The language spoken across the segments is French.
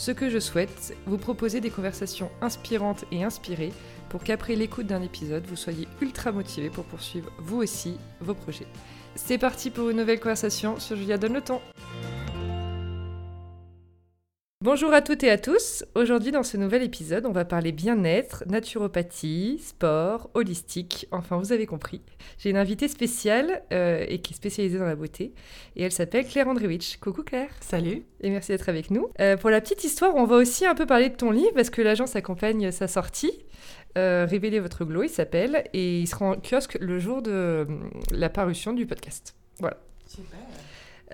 Ce que je souhaite, vous proposer des conversations inspirantes et inspirées pour qu'après l'écoute d'un épisode, vous soyez ultra motivé pour poursuivre vous aussi vos projets. C'est parti pour une nouvelle conversation sur Julia Donne le temps. Bonjour à toutes et à tous. Aujourd'hui, dans ce nouvel épisode, on va parler bien-être, naturopathie, sport, holistique. Enfin, vous avez compris. J'ai une invitée spéciale euh, et qui est spécialisée dans la beauté. Et elle s'appelle Claire Andrewicz. Coucou Claire. Salut. Et merci d'être avec nous. Euh, pour la petite histoire, on va aussi un peu parler de ton livre parce que l'agence accompagne sa sortie. Euh, Révélez votre glow, il s'appelle. Et il sera en kiosque le jour de euh, la parution du podcast. Voilà. Super.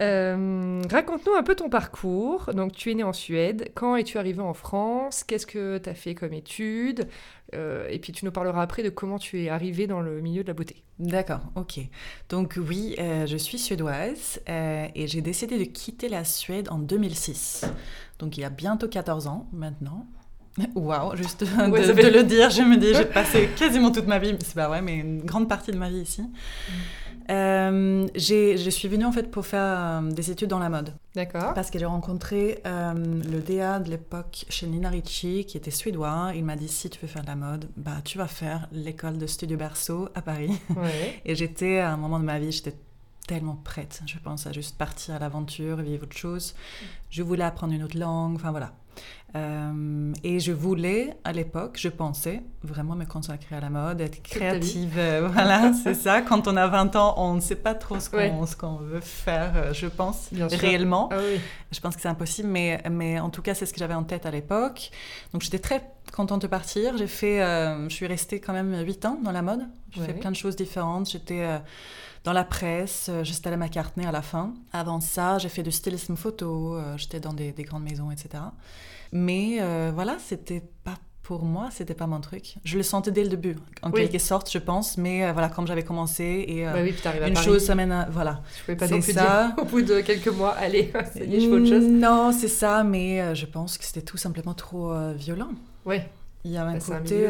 Euh, Raconte-nous un peu ton parcours. Donc, tu es né en Suède. Quand es-tu arrivé en France? Qu'est-ce que tu as fait comme études? Euh, Et puis, tu nous parleras après de comment tu es arrivé dans le milieu de la beauté. D'accord, ok. Donc oui, euh, je suis suédoise et j'ai décidé de quitter la Suède en 2006. Donc il y a bientôt 14 ans maintenant. Waouh, juste de, Ouais, de- ça fait- de le dire, je me dis, j'ai passé quasiment toute ma vie, c'est pas vrai, mais une grande partie de ma vie ici. Euh, je suis venue en fait pour faire euh, des études dans la mode. D'accord. Parce que j'ai rencontré euh, le DA de l'époque chez Nina Ricci, qui était suédois. Il m'a dit si tu veux faire de la mode, bah tu vas faire l'école de Studio Berceau à Paris. Ouais. Et j'étais à un moment de ma vie, j'étais tellement prête, je pense, à juste partir à l'aventure, vivre autre chose. Je voulais apprendre une autre langue, enfin voilà. Euh, et je voulais, à l'époque, je pensais vraiment me consacrer à la mode, être créative. euh, voilà, c'est ça. Quand on a 20 ans, on ne sait pas trop ce qu'on Ouais. qu'on veut faire, euh, je pense, Bien réellement. Ah oui. Je pense que c'est impossible, mais, mais en tout cas, c'est ce que j'avais en tête à l'époque. Donc, j'étais très contente de partir. J'ai fait, euh, je suis restée quand même 8 ans dans la mode. J'ai Ouais. fait plein de choses différentes. J'étais euh, dans la presse, euh, j'étais à la McCartney à la fin. Avant ça, j'ai fait du stylisme photo, euh, j'étais dans des, des grandes maisons, etc. Mais euh, voilà, c'était pas pour moi, c'était pas mon truc. Je le sentais dès le début, en Oui. quelque sorte, je pense. Mais euh, voilà, comme j'avais commencé, et euh, Bah oui, puis à une Paris. chose, ça mène à. Voilà. Je pouvais pas c'est non plus ça. dire au bout de quelques mois, allez, ça y est, je fais autre chose. Non, c'est ça, mais euh, je pense que c'était tout simplement trop violent. Ouais. Il y a un Bah, c'est côté,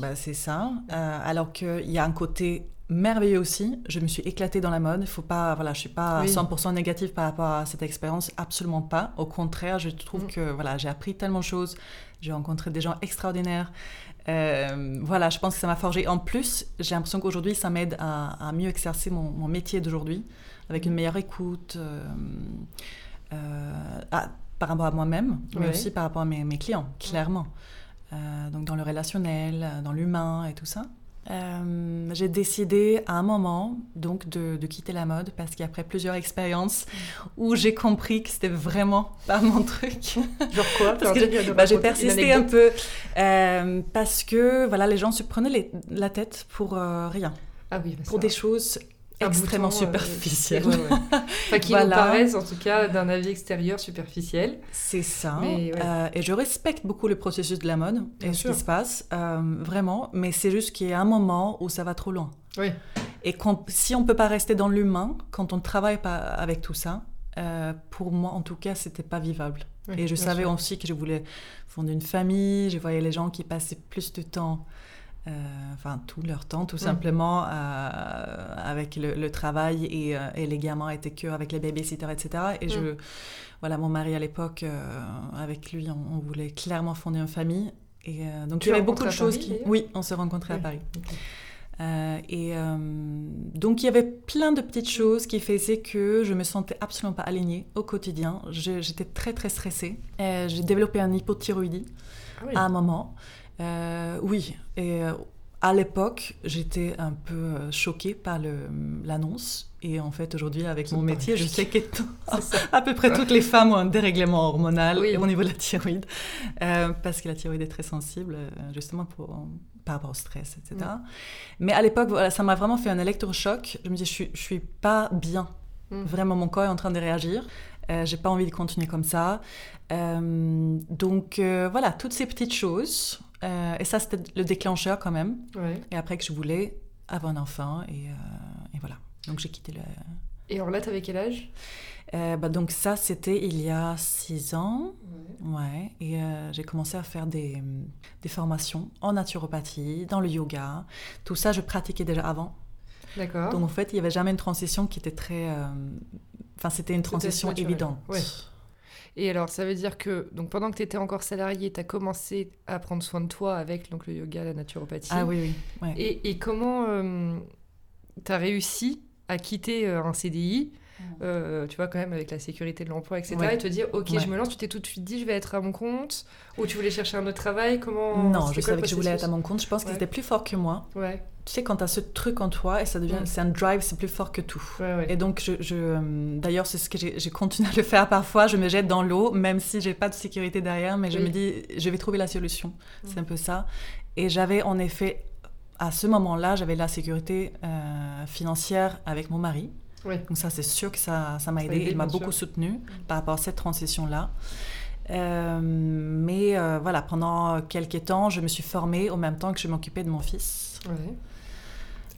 bah, c'est ça. Alors qu'il y a un côté merveilleux aussi. Je me suis éclatée dans la mode. Faut pas, voilà, je suis pas Oui. 100% négative par rapport à cette expérience, absolument pas. Au contraire, je trouve Mm. que voilà, j'ai appris tellement de choses. J'ai rencontré des gens extraordinaires. Euh, voilà, je pense que ça m'a forgé. En plus, j'ai l'impression qu'aujourd'hui, ça m'aide à, à mieux exercer mon, mon métier d'aujourd'hui, avec une meilleure écoute euh, euh, à- par rapport à moi-même, mais aussi par rapport à mes, mes clients, clairement. Euh, donc dans le relationnel, dans l'humain et tout ça. Euh, j'ai décidé à un moment donc de, de quitter la mode parce qu'après plusieurs expériences où j'ai compris que c'était vraiment pas mon truc. Genre quoi? Parce que bah, j'ai persisté un peu euh, parce que voilà les gens se prenaient les- la tête pour euh, rien, Ah oui, bah, pour des choses extrêmement bouton, euh, superficielles. ouais, ouais. Enfin, qui nous Voilà. paraissent, en tout cas, d'un avis extérieur superficiel. C'est ça. Mais ouais. Euh, et je respecte beaucoup le processus de la mode Bien et ce qui se passe, euh, vraiment. Mais c'est juste qu'il y a un moment où ça va trop loin. Oui. Et si on peut pas rester dans l'humain, quand on ne travaille pas avec tout ça, euh, pour moi en tout cas, c'était pas vivable. Oui, et je savais sûr. aussi que je voulais fonder une famille. Je voyais les gens qui passaient plus de temps, euh, enfin tout leur temps, tout Mm. simplement, euh, avec le, le travail et, euh, et les gamins étaient que avec les babysitters, etc. Et Mm. je, voilà, mon mari à l'époque, avec lui, on, on voulait clairement fonder une famille. Et donc il y avait beaucoup de à choses Paris, qui. Oui, on s'est rencontrés à Oui. Paris. Euh, et donc il y avait plein de petites choses qui faisaient que je me sentais absolument pas alignée au quotidien. J'étais très très stressée. J'ai développé un hypothyroïdie Ah oui. à un moment. Euh, oui, et euh, à l'époque, j'étais un peu euh, choquée par l'annonce. Et en fait, aujourd'hui, avec mon métier, je sais que à peu près toutes les femmes ont un dérèglement hormonal Oui. au niveau de la thyroïde, Euh, parce que la thyroïde est très sensible, justement pour, par rapport au stress, etc. Mm. Mais à l'époque, voilà, ça m'a vraiment fait un électrochoc. Je me dis, je suis, je suis pas bien. Mm. Vraiment, mon corps est en train de réagir. Euh, J'ai pas envie de continuer comme ça. Euh, donc euh, voilà, toutes ces petites choses. Euh, et ça, c'était le déclencheur quand même. Ouais. Et après que je voulais avoir un enfant et, euh, et voilà. Donc j'ai quitté le. Et alors là, t'avais quel âge? Euh, bah, donc ça, c'était il y a six ans. Ouais. Et j'ai commencé à faire des, des formations en naturopathie, dans le yoga. Tout ça, je pratiquais déjà avant. D'accord. Donc en fait, il n'y avait jamais une transition qui était très... Enfin, c'était une transition évidente. Ouais. Et alors, ça veut dire que donc pendant que tu étais encore salarié, tu as commencé à prendre soin de toi avec donc, le yoga, la naturopathie. Ah oui, oui. ouais. Et, et comment tu as réussi à quitter euh, un CDI euh, tu vois, quand même, avec la sécurité de l'emploi, etc. Ouais. Et te dire, ok, Ouais. je me lance, tu t'es tout de suite dit, je vais être à mon compte Ou tu voulais chercher un autre travail Comment Non, je savais que je voulais être à mon compte. Je pense que c'était plus fort que moi. Ouais, Tu sais, quand tu as ce truc en toi et ça devient... C'est un drive, c'est plus fort que tout. ouais, ouais. Et donc, je, je, euh, d'ailleurs, c'est ce que j'ai continué à le faire parfois. Je me jette dans l'eau, même si j'ai pas de sécurité derrière, mais je me dis, je vais trouver la solution. C'est Mm. un peu ça. Et j'avais en effet, à ce moment-là, j'avais la sécurité euh, financière avec mon mari. Donc ça, c'est sûr que ça ça m'a aidé. Il m'a beaucoup soutenu par rapport à cette transition-là. Euh, mais euh, voilà, pendant quelques temps, je me suis formée au même temps que je m'occupais de mon fils. Ouais.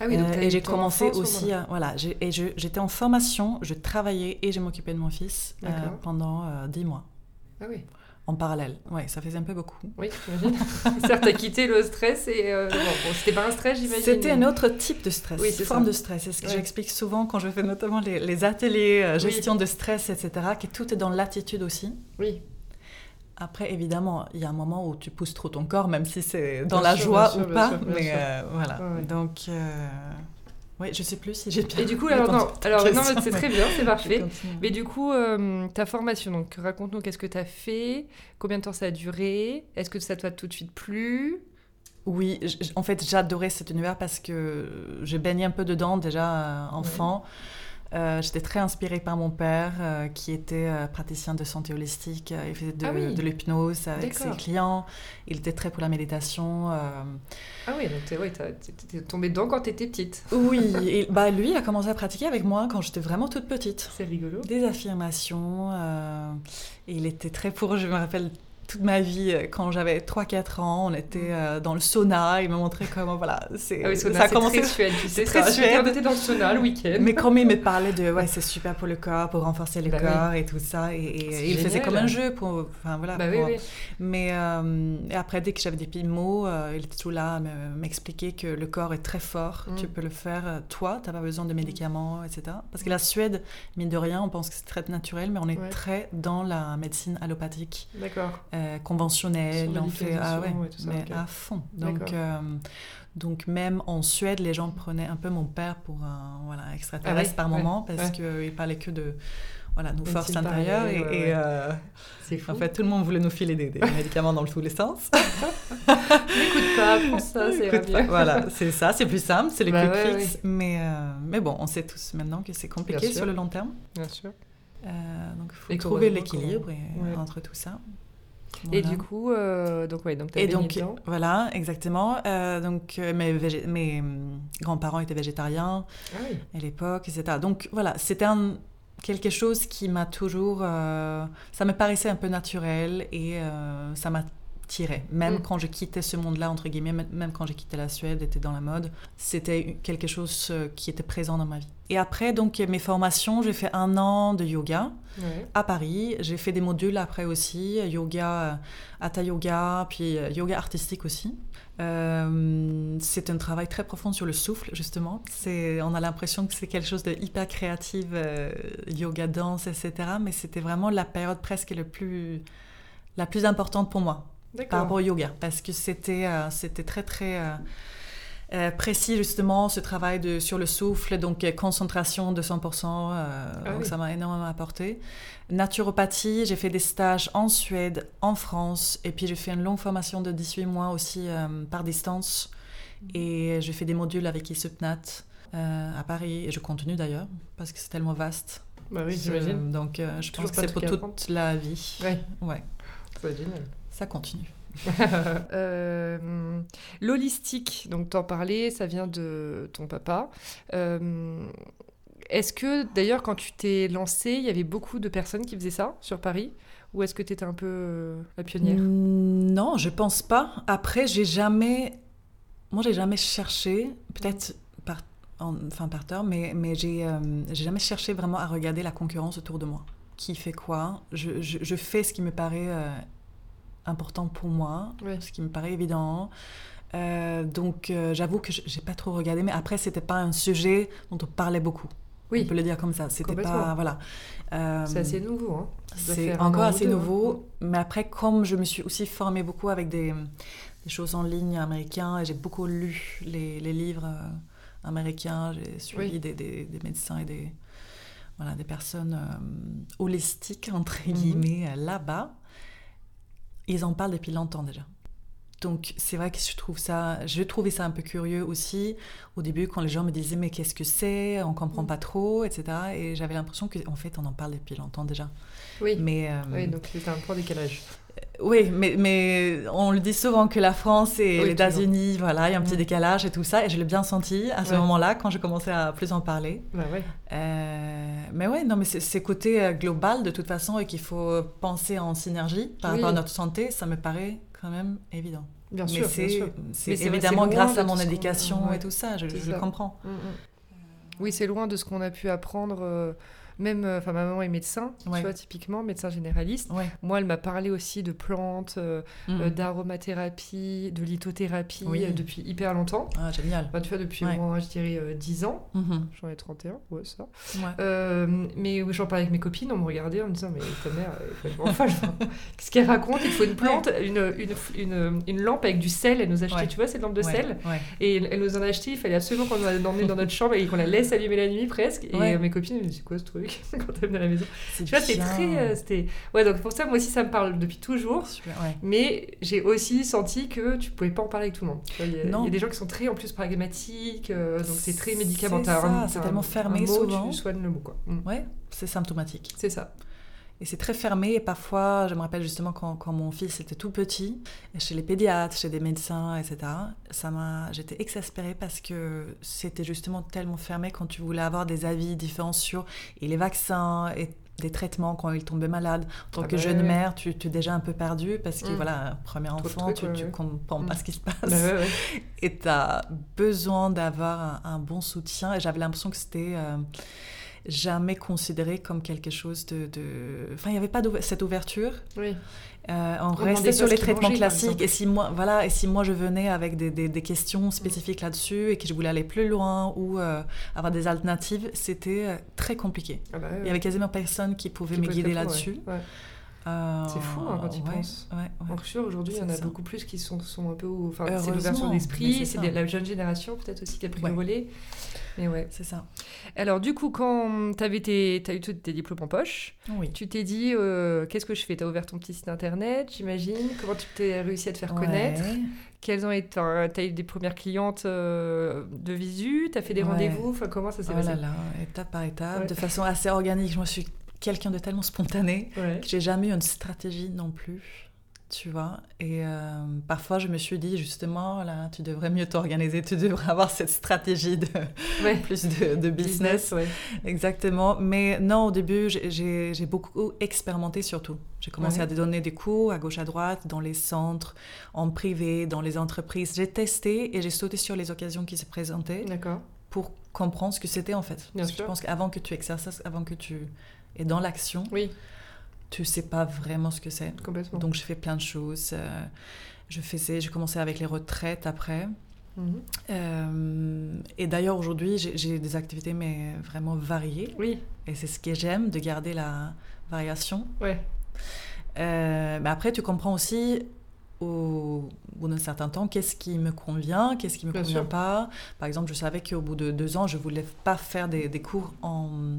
Ah oui, donc Euh, et j'ai commencé aussi, à- voilà, et j'étais en formation, je travaillais et je m'occupais de mon fils pendant dix mois Ah oui, en parallèle. Ouais, ça faisait un peu beaucoup. oui, j'imagine. Certes, t'as quitté le stress et. euh, bon, bon, c'était pas un stress, j'imagine. C'était un autre type de stress, Oui, c'est forme ça. de stress. C'est ce que Ouais. j'explique souvent quand je fais notamment les, les ateliers euh, Oui. gestion de stress, etc., que tout est dans l'attitude aussi. Oui, Après, évidemment, il y a un moment où tu pousses trop ton corps, même si c'est dans Bien la sûr, joie bien sûr, ou bien pas. sûr, mais euh, voilà. Ouais. Donc, euh, ouais, je sais plus si j'ai bien. Et du coup, alors, non, alors, non, c'est très bien, c'est parfait. Mais du coup, euh, ta formation, donc raconte-nous qu'est-ce que tu as fait, combien de temps ça a duré, est-ce que ça t'a tout de suite plu? Oui, en fait, j'adorais cet univers parce que je baignais un peu dedans déjà euh, enfant. Euh, J'étais très inspirée par mon père, euh, qui était euh, praticien de santé holistique. Il faisait de, Ah oui. de l'hypnose avec ses clients. Il était très pour la méditation. Ah oui, donc t'es ouais, tombée dedans quand t'étais petite. Oui, et, bah, lui, il a commencé à pratiquer avec moi quand j'étais vraiment toute petite. C'est rigolo. Des affirmations. il était très pour, je me rappelle toute ma vie, euh, quand j'avais 3-4 ans, on était euh, dans le sauna. Il me montrait comment, voilà, c'est, Ah oui, sauna, ça a commencé. très suède, tu sais très ça. suède. J'étais dans le sauna le week-end. Mais comme il me parlait de, ouais, c'est super pour le corps, pour renforcer le Bah oui. corps et tout ça, et, et- comme un jeu pour, enfin voilà. Bah oui, pour- oui. Mais euh, et après, dès que j'avais des petits mots, euh, il était tout là à me- m'expliquer que le corps est très fort, Mm. tu peux le faire toi, t'as pas besoin de médicaments, etc. Parce que la Suède, mine de rien, on pense que c'est très naturel, mais on est Ouais. très dans la médecine allopathique, D'accord. Euh, conventionnelle, Sur on fait ah ouais, ça, mais à fond. Donc euh, donc même en Suède, les gens prenaient un peu mon père pour un voilà extraterrestre Ah ouais, par moment parce qu'il parlait que de voilà nos forces intérieures et, et, euh, fou. en fait tout le monde voulait nous filer des, des médicaments dans tous les sens. N'écoute pas, prends ça, c'est bien. voilà, c'est ça, c'est plus simple, c'est les Bah quick fix. Mais, euh, mais bon, on sait tous maintenant que c'est compliqué sur le long terme. Bien sûr. Euh, donc il faut Et trouver l'équilibre Ouais. entre tout ça. Et du coup, euh, donc ouais, donc t'as donc, dedans. voilà, exactement. Euh, donc, euh, mes, mes grands-parents étaient végétariens Ah oui. à l'époque, etc. Donc, voilà, c'était un- quelque chose qui m'a toujours... euh, ça me paraissait un peu naturel et ça m'attirait. Même Mm. quand je quittais ce monde-là, entre guillemets, même- quand j'ai quitté la Suède, était dans la mode, c'était quelque chose euh, qui était présent dans ma vie. Et après, donc, mes formations, j'ai fait un an de yoga à Paris. J'ai fait des modules après aussi, yoga, euh, hatha yoga, puis euh, yoga artistique aussi. Euh, c'est un travail très profond sur le souffle, justement. C'est, on a l'impression que c'est quelque chose de hyper créatif, euh, yoga, danse, etc. Mais c'était vraiment la période presque le plus, la plus importante pour moi par rapport au yoga, parce que c'était, euh, c'était très, très... euh, euh, précis justement ce travail de, sur le souffle, donc concentration de 100%, euh, Ah donc oui. ça m'a énormément apporté. Naturopathie, j'ai fait des stages en Suède, en France, et puis j'ai fait une longue formation de 18 mois aussi par distance, et j'ai fait des modules avec Isupnat à Paris, et je continue d'ailleurs, parce que c'est tellement vaste. Bah oui, j'imagine. donc euh, je Toujours pense que c'est pour toute la vie. Ouais. Ouais, être génial. Ça continue. Euh, L'holistique, donc t'en parlais, ça vient de ton papa. Euh, est-ce que d'ailleurs quand tu t'es lancé, il y avait beaucoup de personnes qui faisaient ça sur Paris? Ou est-ce que tu étais un peu euh, la pionnière? Mm, Non, je pense pas. Après, j'ai jamais. Moi, j'ai jamais cherché. Peut-être par enfin par tort, mais, mais j'ai j'ai jamais cherché vraiment à regarder la concurrence autour de moi. Qui fait quoi? Je, je, fais ce qui me paraît important pour moi, ce qui me paraît évident. donc j'avoue que j'ai pas trop regardé, mais après c'était pas un sujet dont on parlait beaucoup. Oui. On peut le dire comme ça. C'était pas voilà. c'est assez nouveau. Hein. C'est encore assez hein. nouveau, mais après comme je me suis aussi formée beaucoup avec des, des choses en ligne américains et j'ai beaucoup lu les, les livres américains, j'ai suivi des, des, médecins et des, voilà, des personnes euh, holistiques, entre mhm. guillemets, euh, là-bas. Ils en parlent depuis longtemps déjà. Donc c'est vrai que je trouve ça, je trouvais ça un peu curieux aussi au début quand les gens me disaient mais qu'est-ce que c'est, on comprend mhm. pas trop, etc. Et j'avais l'impression qu'en fait on en parle depuis longtemps déjà. Oui. Mais euh, oui, donc c'est un point décalage. Oui, mais, mais on le dit souvent que la France et les États-Unis, voilà, il y a un petit mm. décalage et tout ça. Et je l'ai bien senti à ce moment-là quand j'ai commencé à plus en parler. Bah ouais. Euh, mais ouais, non, mais c'est côté euh, global de toute façon et qu'il faut penser en synergie par rapport à notre santé, ça me paraît quand même évident. Bien sûr, c'est évidemment grâce à mon éducation et tout ça, je, comprends. Mm, mm. Oui, c'est loin de ce qu'on a pu apprendre. Euh, même, euh, enfin, ma maman est médecin, tu vois, typiquement, médecin généraliste. Moi, elle m'a parlé aussi de plantes, euh, mhm. euh, d'aromathérapie, de lithothérapie depuis hyper longtemps. Ah, génial. tu vois, depuis moins, je dirais, 10 ans. Mhm. J'en ai 31, ouais, ça. mais j'en parlais avec mes copines, on me regardait en me disant, mais ta mère, enfin, qu'est-ce qu'elle raconte? Il faut une plante, une, une, une, une, lampe avec du sel. Elle nous a acheté, tu vois, cette lampe de sel? Et elle, nous en a acheté, il fallait absolument qu'on l'emmène dans notre chambre et qu'on la laisse allumer la nuit presque. Et mes copines, me c'est quoi ce truc? Quand elle venait à la maison. Tu vois, c'est très. Euh, c'était... Ouais, donc pour ça, moi aussi, ça me parle depuis toujours. Mais j'ai aussi senti que tu pouvais pas en parler avec tout le monde. Il y, a des gens qui sont très, en plus, pragmatiques. Euh, donc c'est très médicamentaire. C'est, tellement fermé souvent. Tu soignes le mot, quoi. Mm. Ouais, c'est symptomatique. C'est ça. Et c'est très fermé. Et parfois, je me rappelle justement quand, quand, mon fils était tout petit, chez les pédiatres, chez des médecins, etc. Ça m'a, j'étais exaspérée parce que c'était justement tellement fermé quand tu voulais avoir des avis différents sur et les vaccins et des traitements quand il tombait malade. En tant ah que bah jeune mère, tu, es déjà un peu perdue parce que, mm. voilà, premier enfant, tu ne comprends pas mm. ce qui se passe. Et tu as besoin d'avoir un, bon soutien. Et j'avais l'impression que c'était. Euh, jamais considéré comme quelque chose de... Enfin, il n'y avait pas cette ouverture. Oui. Euh, on restait sur les traitements classiques. Et si, moi, voilà, et si moi je venais avec des, des, questions spécifiques là-dessus et que je voulais aller plus loin ou euh, avoir des alternatives, c'était euh, très compliqué. Ah bah il y avait quasiment personne qui pouvait me guider là-dessus. C'est fou hein, quand tu penses. Donc sûr, aujourd'hui, il y en a beaucoup plus qui sont, sont un peu... Enfin, c'est l'ouverture d'esprit, c'est la jeune génération peut-être aussi qui a pris le relais. Mais ouais. C'est ça. Alors, du coup, quand tu as eu tous tes diplômes en poche, tu t'es dit euh, qu'est-ce que je fais? Tu as ouvert ton petit site internet, j'imagine? Comment tu t'es réussi à te faire connaître? Quelles ont été. Tu as eu des premières clientes euh, de visu? Tu as fait des rendez-vous? Enfin, comment ça s'est oh passé? là là, étape par étape, de façon assez organique. Je me suis quelqu'un de tellement spontané que j'ai jamais eu une stratégie non plus tu vois. Et euh, parfois, je me suis dit, justement, là, tu devrais mieux t'organiser, tu devrais avoir cette stratégie de plus de, business. Exactement. Mais non, au début, j'ai beaucoup expérimenté surtout. J'ai commencé à donner des cours à gauche, à droite, dans les centres, en privé, dans les entreprises. J'ai testé et j'ai sauté sur les occasions qui se présentaient. Pour comprendre ce que c'était en fait. Parce que je pense qu'avant que tu exerces, avant que tu es dans l'action, oui tu sais pas vraiment ce que c'est. Complètement. Donc, je fais plein de choses. Euh, je faisais, j'ai commencé avec les retraites après. Mhm. Euh, et d'ailleurs, aujourd'hui, j'ai des activités, mais vraiment variées. Oui. Et c'est ce que j'aime, de garder la variation. Ouais. Euh, mais après, tu comprends aussi au bout d'un certain temps qu'est-ce qui me convient, qu'est-ce qui me convient pas. Par exemple, je savais qu'au bout de deux ans, je voulais pas faire des, des cours en,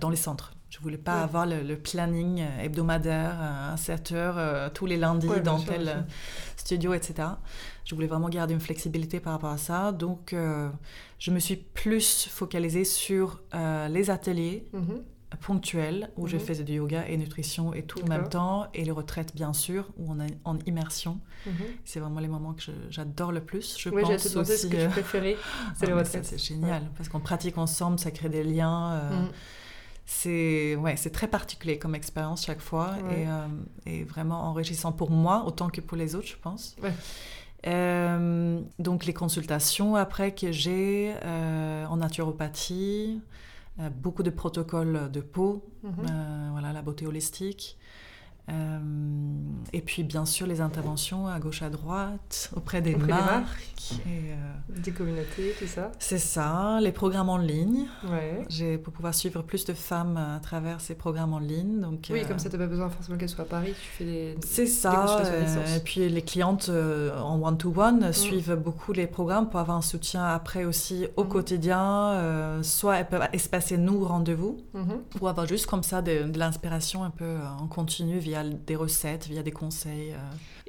dans les centres. Je voulais pas avoir le, planning euh, hebdomadaire à 7 heures euh, tous les lundis dans tel euh, studio, etc. Je voulais vraiment garder une flexibilité par rapport à ça. Donc, je me suis plus focalisée sur les ateliers mhm. ponctuels où je mhm. faisais du yoga et nutrition et tout en même temps, et les retraites, bien sûr, où on est en immersion. Mhm. C'est vraiment les moments que j'adore le plus. Je oui, pense aussi. ce que tu préférais, c'est les retraites. C'est génial parce qu'on pratique ensemble, ça crée des liens c'est ouais, c'est très particulier comme expérience chaque fois et, euh, et, vraiment enrichissant pour moi autant que pour les autres, je pense. Euh, donc les consultations après que j'ai euh, en naturopathie, beaucoup de protocoles de peau, Mhm. voilà la beauté holistique. Euh, et puis bien sûr les interventions à gauche à droite auprès des Auprès des marques. marques. Et, euh, Des communautés, tout ça. c'est ça, les programmes en ligne. Ouais. J'ai pour pouvoir suivre plus de femmes à travers ces programmes en ligne. Donc, Oui, euh, comme ça, t'as pas besoin forcément qu'elle soit à Paris. Tu fais des. C'est ça. et puis les clientes en one-to-one Mm. suivent beaucoup les programmes pour avoir un soutien après aussi au Mm. quotidien. soit elles peuvent espacer nous rendez-vous Mhm. ou avoir juste comme ça de, de l'inspiration un peu en continu via des recettes, via des conseils. euh.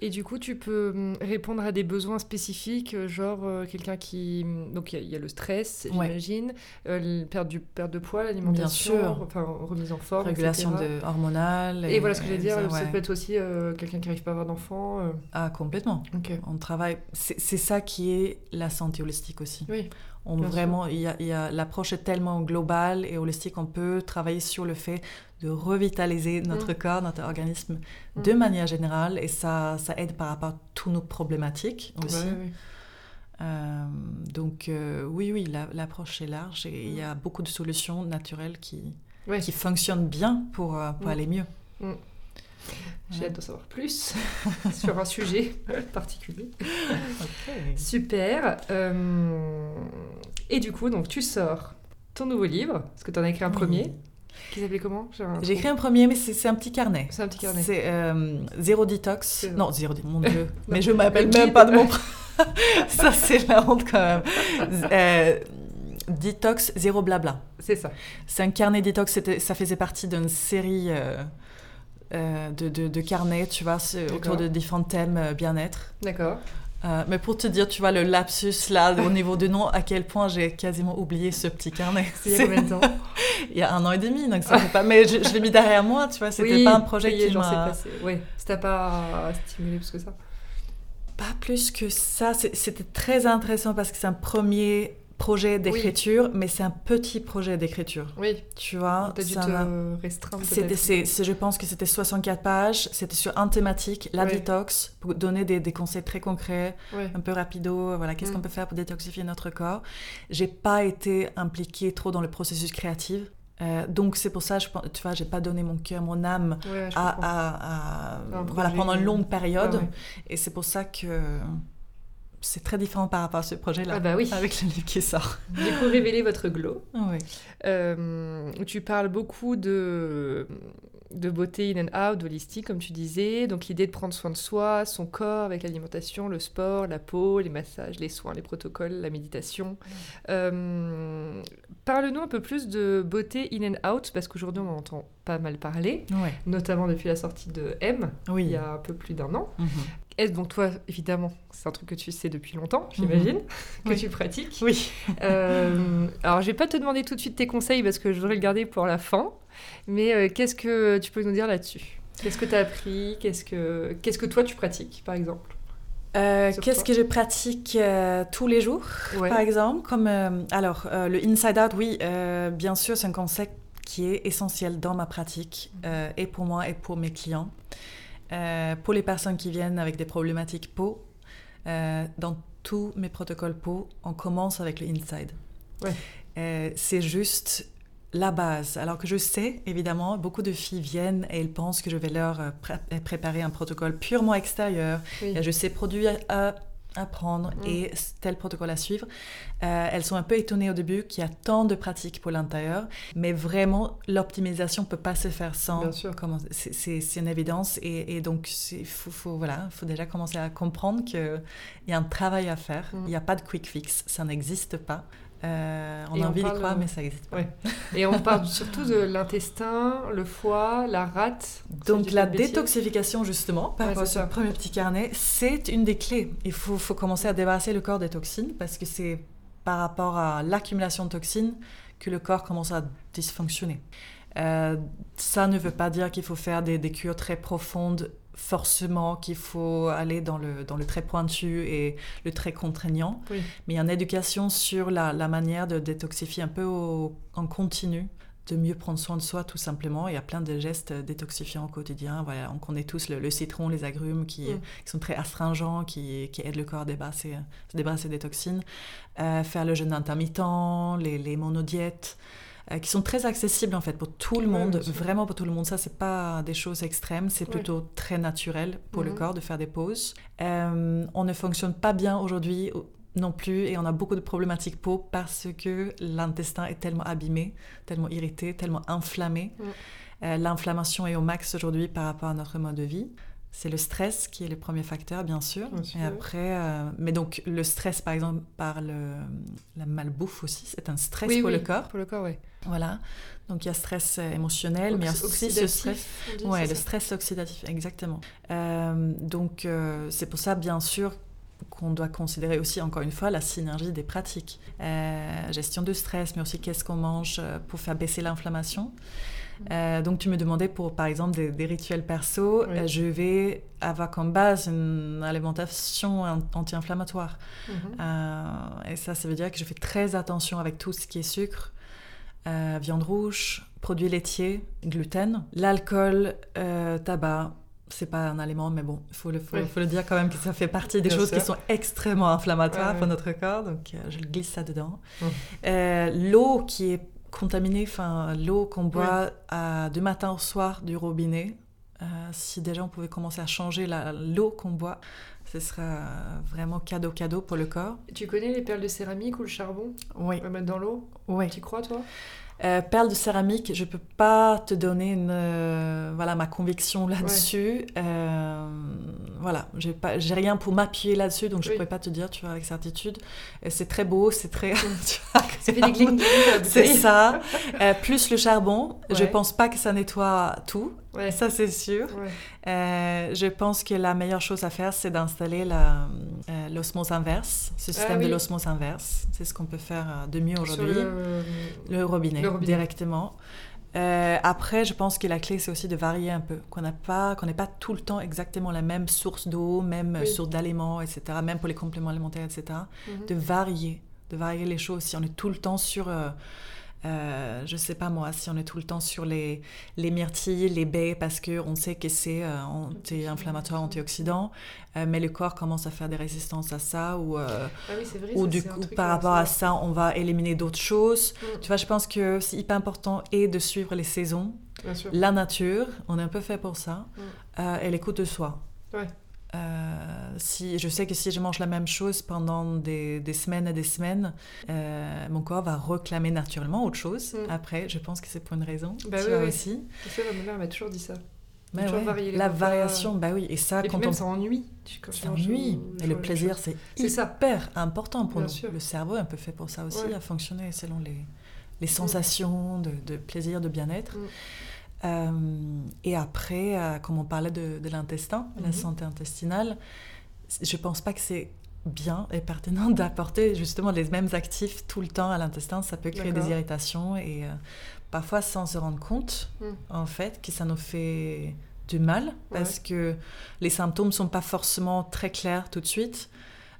Et du coup, tu peux hum, répondre à des besoins spécifiques, euh, genre euh, quelqu'un qui. hum, Donc, il y a- il y, a le stress, Ouais. j'imagine, euh, perte, du, perte de poids, l'alimentation, sûr. enfin, remise en forme. régulation de, hormonale. Et, voilà ce que je veux dire, ça, ouais. peut être aussi euh, quelqu'un qui n'arrive pas à avoir d'enfant. Ah, complètement. Ok. On travaille. C'est c'est ça qui est la santé holistique aussi. Oui. On Bien vraiment, il y a, y a- l'approche est tellement globale et holistique, on peut travailler sur le fait de revitaliser notre corps, notre organisme Mm. de manière générale et ça, ça aide par rapport à toutes nos problématiques aussi. Euh, donc euh, oui, oui, la- l'approche est large et il y a beaucoup de solutions naturelles qui, qui fonctionnent bien pour, euh, pour Mm. aller mieux. J'ai hâte d'en savoir plus sur un sujet particulier. Super. euh, Et du coup, donc tu sors ton nouveau livre, parce que tu en as écrit un Oui. premier, qui s'appelait comment? J'ai écrit un premier, mais c'est un petit carnet. C'est un petit carnet. C'est euh, Zéro Detox. Non, Zéro Detox, mon Dieu. Mais je m'appelle le même pas de mon... Ça, c'est la honte quand même. Euh, detox, zéro blabla. C'est ça. C'est un carnet c'était- ça faisait partie d'une série euh, euh, de, de, de carnets, tu vois, autour de différents thèmes euh, bien-être. D'accord. Euh, mais pour te dire, tu vois, le lapsus là, au niveau du nom, à quel point j'ai quasiment oublié ce petit carnet. Il y a combien de temps Il y a un an et demi, donc ça fait pas... Mais je, je l'ai mis derrière moi, tu vois, c'était Oui, pas un projet qui m'a... Ouais, ça t'a pas stimulé plus que ça. Pas plus que ça. C'était très intéressant parce que c'est un premier projet d'écriture, mais c'est un petit projet d'écriture. Oui, Tu vois, t'as dû ça te restreindre c'est- je pense que c'était 64 pages. C'était sur un thématique, la détox, pour donner des, des conseils très concrets, un peu rapido. Voilà, qu'est-ce Mm. qu'on peut faire pour détoxifier notre corps. J'ai pas été impliquée trop dans le processus créatif. Euh, donc c'est pour ça, je, tu vois, j'ai pas donné mon cœur, mon âme Ouais, à, à- voilà, pendant une longue période. Ah. Et c'est pour ça que c'est très différent par rapport à ce projet-là. Ah bah oui. Avec le livre qui sort. Du coup, révéler votre glow. Oui. Euh, tu parles beaucoup de, de beauté in and out, d'holistique, comme tu disais. Donc, l'idée de prendre soin de soi, son corps, avec l'alimentation, le sport, la peau, les massages, les soins, les protocoles, la méditation. Euh, Parle-nous un peu plus de beauté in and out, parce qu'aujourd'hui, on en entend pas mal parler, Ouais. notamment depuis la sortie de M, Oui. il y a un peu plus d'un an. Mhm. Est-ce donc toi, évidemment, c'est un truc que tu sais depuis longtemps, j'imagine, que Oui. tu pratiques. Oui. Euh, alors, je vais pas te demander tout de suite tes conseils parce que je voudrais le garder pour la fin. Mais euh, qu'est-ce que tu peux nous dire là-dessus? Qu'est-ce que tu as appris? Qu'est-ce que qu'est-ce que toi tu pratiques, par exemple? Euh, Qu'est-ce que je pratique euh, tous les jours, Ouais. par exemple? Comme, euh, Alors, le inside out, oui, bien sûr, c'est un concept qui est essentiel dans ma pratique, euh, et pour moi et pour mes clients. Pour les personnes qui viennent avec des problématiques peau, dans tous mes protocoles peau, on commence avec le inside. Ouais. C'est juste la base. Alors que je sais, évidemment, beaucoup de filles viennent et elles pensent que je vais leur euh, pré- préparer un protocole purement extérieur. Oui. Et je sais produits à, à- prendre Mm. et tel protocole à suivre. Euh, elles sont un peu étonnées au début qu'il y a tant de pratiques pour l'intérieur, mais vraiment, l'optimisation ne peut pas se faire sans. Bien sûr. c'est- une évidence et, et donc il faut, faut- voilà, faut déjà commencer à comprendre qu'il y a un travail à faire. Il Mm. n'y a pas de quick fix, ça n'existe pas. Euh, on Et a envie d'y croire, mais ça n'existe pas. Ouais. Et on parle surtout de l'intestin, le foie, la rate. Donc la détoxification justement, par Ouais, rapport à c'est ce ça. premier petit carnet, c'est une des clés. Il faut, faut commencer à débarrasser le corps des toxines parce que c'est par rapport à l'accumulation de toxines que le corps commence à dysfonctionner. Euh, ça ne veut pas dire qu'il faut faire des, des cures très profondes, forcément qu'il faut aller dans le, dans le très pointu et le très contraignant. Oui. Mais il y a une éducation sur la, la manière de détoxifier un peu au- en continu de mieux prendre soin de soi tout simplement. Il y a plein de gestes détoxifiants au quotidien. Voilà, on connaît tous le, citron, les agrumes qui, mm. sont très astringents, qui, qui, aident le corps à débarrasser, débarrasser des toxines. Euh, faire le jeûne intermittent, les, les monodiètes. Euh, qui sont très accessibles en fait pour tout le monde, vraiment pour tout le monde. Ça, c'est pas des choses extrêmes, c'est plutôt très naturel pour le mhm. corps de faire des pauses. Euh, on ne fonctionne pas bien aujourd'hui non plus et on a beaucoup de problématiques peau parce que l'intestin est tellement abîmé, tellement irrité, tellement inflammé. Euh, l'inflammation est au max aujourd'hui par rapport à notre mode de vie. C'est le stress qui est le premier facteur, bien sûr. Et après, euh, mais donc le stress, par exemple, par le, la malbouffe aussi, c'est un stress pour le corps. Pour le corps, oui. Voilà. Donc il y a stress euh, émotionnel, mais il y a aussi ce stress. Ouais, le stress oxydatif, exactement. Euh, donc c'est pour ça, bien sûr, qu'on doit considérer aussi, encore une fois, la synergie des pratiques. gestion de stress, mais aussi qu'est-ce qu'on mange pour faire baisser l'inflammation. Euh, donc tu me demandais pour par exemple des, rituels perso, euh, je vais avoir comme base une alimentation anti-inflammatoire. Mhm. Euh, et ça, ça veut dire que je fais très attention avec tout ce qui est sucre, viande rouge, produits laitiers, gluten, l'alcool, tabac. C'est pas un aliment, mais bon, il faut le, faut, le dire quand même que ça fait partie des choses qui sont extrêmement inflammatoires pour notre corps, donc je glisse ça dedans. L'eau qui est contaminer enfin, l'eau qu'on boit à, de matin au soir du robinet. Euh, si déjà on pouvait commencer à changer l'eau qu'on boit, ce sera vraiment cadeau cadeau pour le corps. Tu connais les perles de céramique ou le charbon? Oui. On va mettre dans l'eau? Oui. Tu crois toi? Euh, perles de céramique, je peux pas te donner une, euh, voilà, ma conviction là-dessus. Euh, voilà, j'ai pas, j'ai rien pour m'appuyer là-dessus, donc je ne pourrais pas te dire, tu vois, avec certitude. C'est très beau, c'est très. des C'est ça. plus le charbon, je pense pas que ça nettoie tout. Ouais. Ça, c'est sûr. Euh, je pense que la meilleure chose à faire, c'est d'installer euh, l'osmose inverse, ce ah système de l'osmose inverse. C'est ce qu'on peut faire euh, de mieux aujourd'hui. Le... robinet, directement. après, je pense que la clé, c'est aussi de varier un peu, qu'on n'ait pas, qu'on pas tout le temps exactement la même source d'eau, même source d'aliments, etc., même pour les compléments alimentaires, etc., mhm. de varier, de varier les choses. Si on est tout le temps sur euh, je sais pas moi, si on est tout le temps sur les, les myrtilles, les baies, parce qu'on sait que c'est euh, anti-inflammatoire, antioxydant, euh, mais le corps commence à faire des résistances à ça, ou, ah ou du coup, par rapport à ça, on va éliminer d'autres choses. Mm. Tu vois, je pense que c'est hyper important et de suivre les saisons, la nature, on est un peu fait pour ça, mm. et l'écoute de soi. Ouais. Euh, si, je sais que si je mange la même chose pendant des, semaines et des semaines, euh, mon corps va réclamer naturellement autre chose. Mm. Après, je pense que c'est pour une raison. Bah tu oui, aussi. ma mère m'a toujours dit ça. Bah la variation, bah oui, et ça, et quand même, on... ça ennuie. Ça ennuie. Et le plaisir, c'est hyper important pour nous. Le cerveau est un peu fait pour ça aussi, à fonctionner selon les, les mm. sensations de, plaisir, de bien-être. Mm. Euh, et après, euh, comme on parlait de, l'intestin, la mhm. santé intestinale, je pense pas que c'est bien et pertinent d'apporter justement les mêmes actifs tout le temps à l'intestin. Ça peut créer des irritations et euh, parfois sans se rendre compte, hmm. en fait, que ça nous fait du mal parce que les symptômes sont pas forcément très clairs tout de suite.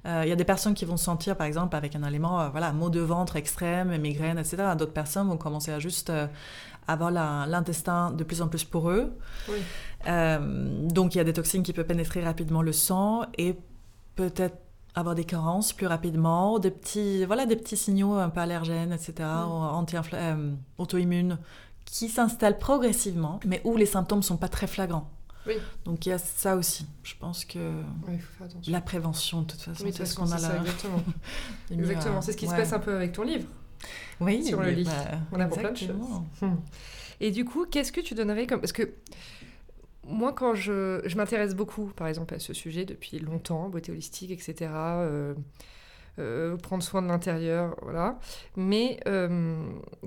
Il y a des personnes qui vont sentir, par exemple, avec un aliment, voilà, maux de ventre extrême, migraine, etc. D'autres personnes vont commencer à juste avoir l'intestin de plus en plus poreux. Oui. Euh, donc il y a des toxines qui peuvent pénétrer rapidement le sang et peut-être avoir des carences plus rapidement, des petits, voilà, des petits signaux un peu allergènes, etc., anti euh, auto-immunes, qui s'installent progressivement, mais où les symptômes ne sont pas très flagrants. Oui. Donc il y a ça aussi. Je pense que la prévention, de toute façon, c'est ce qu'on a là. Exactement. exactement. C'est ce qui se passe un peu avec ton livre oui, sur le lit. Bah, on a plein de choses. Hmm. Et du coup, qu'est-ce que tu donnerais comme... Parce que moi, quand je, je m'intéresse beaucoup, par exemple, à ce sujet depuis longtemps, beauté holistique, etc., euh, prendre soin de l'intérieur, voilà. Mais euh,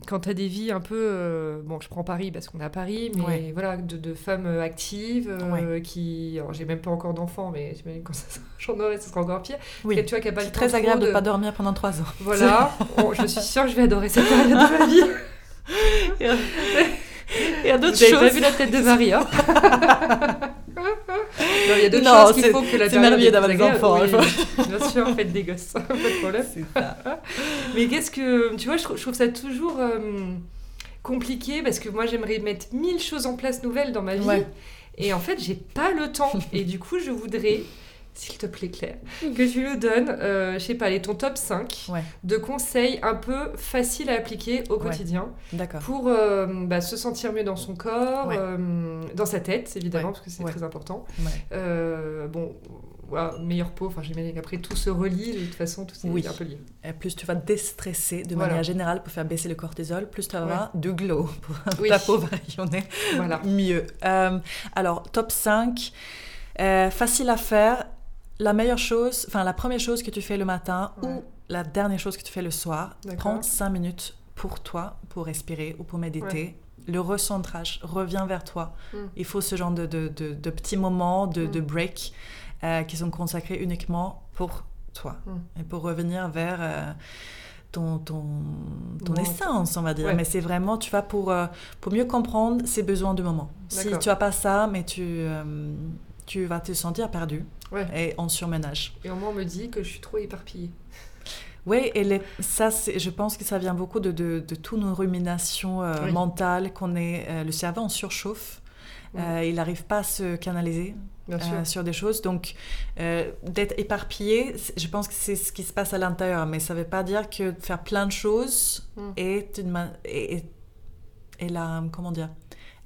quand tu as des vies un peu. Euh, bon, je prends Paris parce qu'on est à Paris, mais voilà, de, femmes actives qui. Alors, j'ai même pas encore d'enfants, mais quand j'en aurai, ce sera encore pire. Oui. tu vois, qui a pas très agréable de ne pas dormir pendant trois ans. Voilà. je suis sûre que je vais adorer cette période de ma vie. Il y a d'autres choses. Vous pas vu la tête de Marie, hein il y a d'autres choses qu'il faut que la C'est merveilleux d'avoir des enfants. Oui, bien sûr, faites des gosses, pas de problème. Mais qu'est-ce que... Tu vois, je trouve, ça toujours... Euh, compliqué parce que moi j'aimerais mettre mille choses en place nouvelles dans ma vie. Ouais. Et en fait, j'ai pas le temps. Et du coup, je voudrais, s'il te plaît, Claire, que tu nous donnes, euh, je sais pas, les ton top 5 Ouais. de conseils un peu faciles à appliquer au quotidien pour euh, bah, se sentir mieux dans son corps, Ouais. euh, dans sa tête, évidemment, parce que c'est très important. Euh, bon, meilleure peau, enfin j'imagine qu'après tout se relie, de toute façon, tout est Oui. un peu lié. Et plus tu vas déstresser de Voilà. manière générale pour faire baisser le cortisol, plus tu vas avoir du glow pour Oui. ta peau va rayonner Voilà. mieux. Euh, alors, top 5, euh, facile à faire. La meilleure chose, enfin la première chose que tu fais le matin Ouais. ou la dernière chose que tu fais le soir, prends 5 minutes pour toi, pour respirer ou pour méditer. Le recentrage, reviens vers toi. Mm. Il faut ce genre de, de- de- de petits moments, de, Mm. de break euh, qui sont consacrés uniquement pour toi Mm. et pour revenir vers euh, ton, ton, ton essence, on va dire. Ouais. Mais c'est vraiment, tu vas pour, euh, pour mieux comprendre ses besoins du moment. Si tu as pas ça, mais tu, tu vas te sentir perdu Ouais. et en surménage. Et au moins on me dit que je suis trop éparpillée. Oui, et les- ça, c'est- je pense que ça vient beaucoup de, de, de toutes nos ruminations euh, Oui. mentales, qu'on est, euh, le cerveau en surchauffe. Euh, il n'arrive pas à se canaliser euh, sur des choses. Donc, euh, d'être éparpillé, je pense que c'est ce qui se passe à l'intérieur, mais ça ne veut pas dire que faire plein de choses Mm. est, une est, est- est la, comment dire,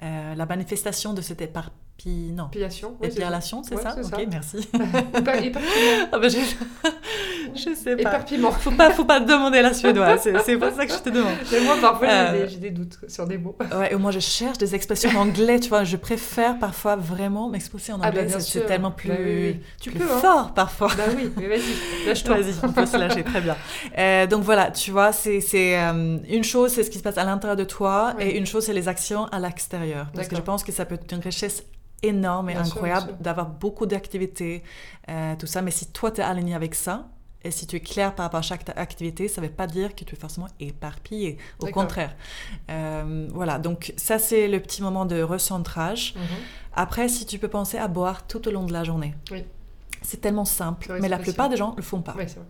euh, la manifestation de cette éparpillement. Épilation. ouais, c'est Épilation, c'est Ouais, ça Ok, ça. merci. Épa- éparpillement. Ah bah, je... je sais pas. Éparpillement. Faut pas, faut pas te demander la suédoise, c'est pour ça que je te demande. Mais moi, parfois, j'ai Euh, des- j'ai des, doutes sur des mots. Ouais, et moi je cherche des expressions en anglais, tu vois, je préfère parfois vraiment m'exposer en Ah bah, anglais, bien c'est- tellement Bah plus, oui, oui. Tu plus peux, hein. fort parfois. Bah oui, mais vas-y, lâche-toi. Vas-y, on peut se lâcher, très bien. Euh, donc voilà, tu vois, c'est euh, une chose, c'est ce qui se passe à l'intérieur de toi, Oui. et une chose, c'est les actions à l'extérieur. Parce que je pense que ça peut être une richesse énorme et Bien incroyable d'avoir beaucoup d'activités, euh, tout ça. Mais si toi, tu es aligné avec ça, et si tu es clair par rapport à chaque activité, ça ne veut pas dire que tu es forcément éparpillé. Au contraire. Euh, voilà, donc ça, c'est le petit moment de recentrage. Mhm. Après, si tu peux penser à boire tout au long de la journée. Oui. C'est tellement simple, vrai, mais la plupart des gens le font pas. Ouais, c'est vrai.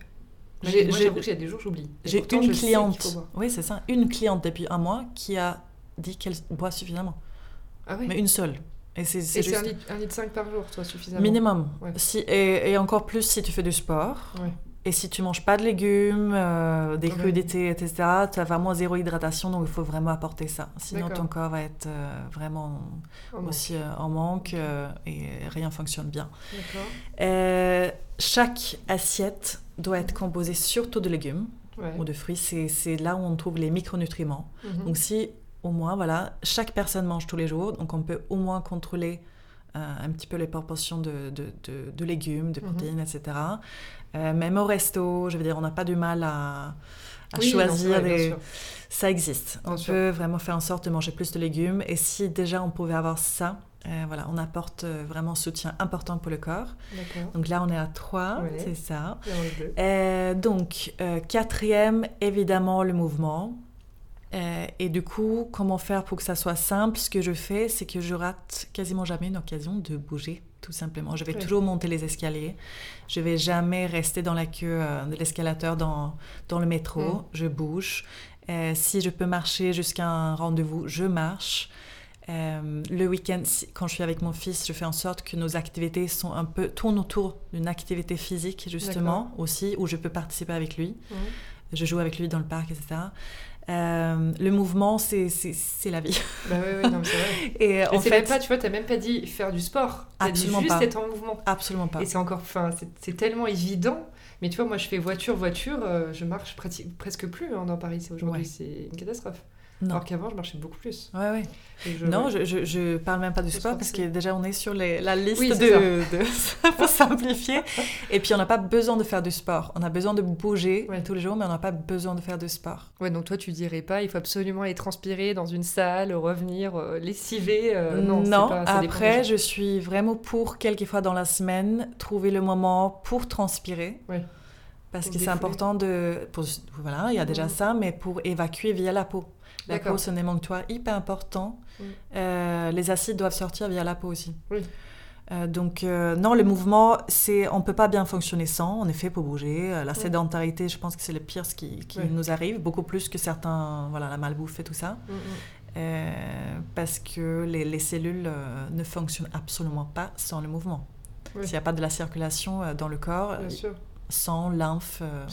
J'avoue que j'ai des jours, j'oublie. J'ai une qu'il cliente, oui c'est ça, une cliente depuis un mois qui a dit qu'elle boit suffisamment, Ah oui mais une seule. Et c'est un litre, un litre 5 par jour, toi, suffisamment. minimum. Ouais. Si, et, et encore plus si tu fais du sport. Ouais. Et si tu manges pas de légumes, euh, des Ouais. crudités, etc., tu as vraiment zéro hydratation, donc il faut vraiment apporter ça. Sinon, ton corps va être euh, vraiment aussi euh, en manque euh, et rien fonctionne bien. Chaque assiette doit être composée surtout de légumes Ouais. ou de fruits. C'est c'est là où on trouve les micronutriments. Mhm. Donc si au moins, voilà, chaque personne mange tous les jours, donc on peut au moins contrôler euh, un petit peu les proportions de, de, de- de légumes, de Mhm. protéines, etc. Euh, même au resto, je veux dire, on n'a pas du mal à, Oui, choisir des... Ça existe. Bien on sûr. peut vraiment faire en sorte de manger plus de légumes. Et si déjà on pouvait avoir ça, euh, voilà, on apporte vraiment un soutien important pour le corps. Donc là, on est à 3, Ouais. c'est ça. Et donc, quatrième, évidemment, le mouvement. Euh, et du coup, comment faire pour que ça soit simple? Ce que je fais, c'est que je rate quasiment jamais une occasion de bouger, tout simplement. Je vais Oui. toujours monter les escaliers. Je vais jamais rester dans la queue euh, de l'escalateur dans, dans le métro. Mm. Je bouge. Euh, si je peux marcher jusqu'à un rendez-vous, je marche. Euh, le week-end, quand je suis avec mon fils, je fais en sorte que nos activités sont un peu tournent autour d'une activité physique justement aussi, où je peux participer avec lui. Mhm. Je joue avec lui dans le parc, etc. Euh, le mouvement, c'est la vie. Bah oui, oui, non, mais c'est vrai. Et en c'est fait, même pas, tu vois, t'as même pas dit faire du sport. Dit Absolument juste pas. être en mouvement. absolument pas. Et c'est encore, enfin, c'est- tellement évident. Mais tu vois, moi, je fais voiture, voiture, euh, je marche presque plus hein, dans Paris. Aujourd'hui, Ouais. c'est une catastrophe. Non. Alors qu'avant, je marchais beaucoup plus. Ouais, ouais. Je- Non, je, je, je parle même pas du sport parce que- déjà on est sur les- la liste Oui, de, de- pour simplifier. Et puis on n'a pas besoin de faire du sport. On a besoin de bouger Ouais. tous les jours, mais on n'a pas besoin de faire du sport. Ouais, donc toi, tu dirais pas, il faut absolument aller transpirer dans une salle, revenir, euh, lessiver. euh, non, pas- ça des après je suis vraiment pour quelquefois dans la semaine trouver le moment pour transpirer. Ouais. Parce Pour que c'est important de... Pour, voilà, il y a déjà Mhm. ça, mais pour évacuer via la peau. La peau, c'est un émonctoire hyper important. Euh, les acides doivent sortir via la peau aussi. Oui. Euh, donc euh, non, le mouvement, c'est on peut pas bien fonctionner sans. En effet, pour bouger, Euh, la sédentarité, je pense que c'est le pire ce qui, nous arrive, beaucoup plus que certains, voilà, la malbouffe et tout ça. Mm, mm. parce que les, les cellules ne fonctionnent absolument pas sans le mouvement. S'il n'y a pas de la circulation dans le corps, Bien sûr sang, lymphe, euh,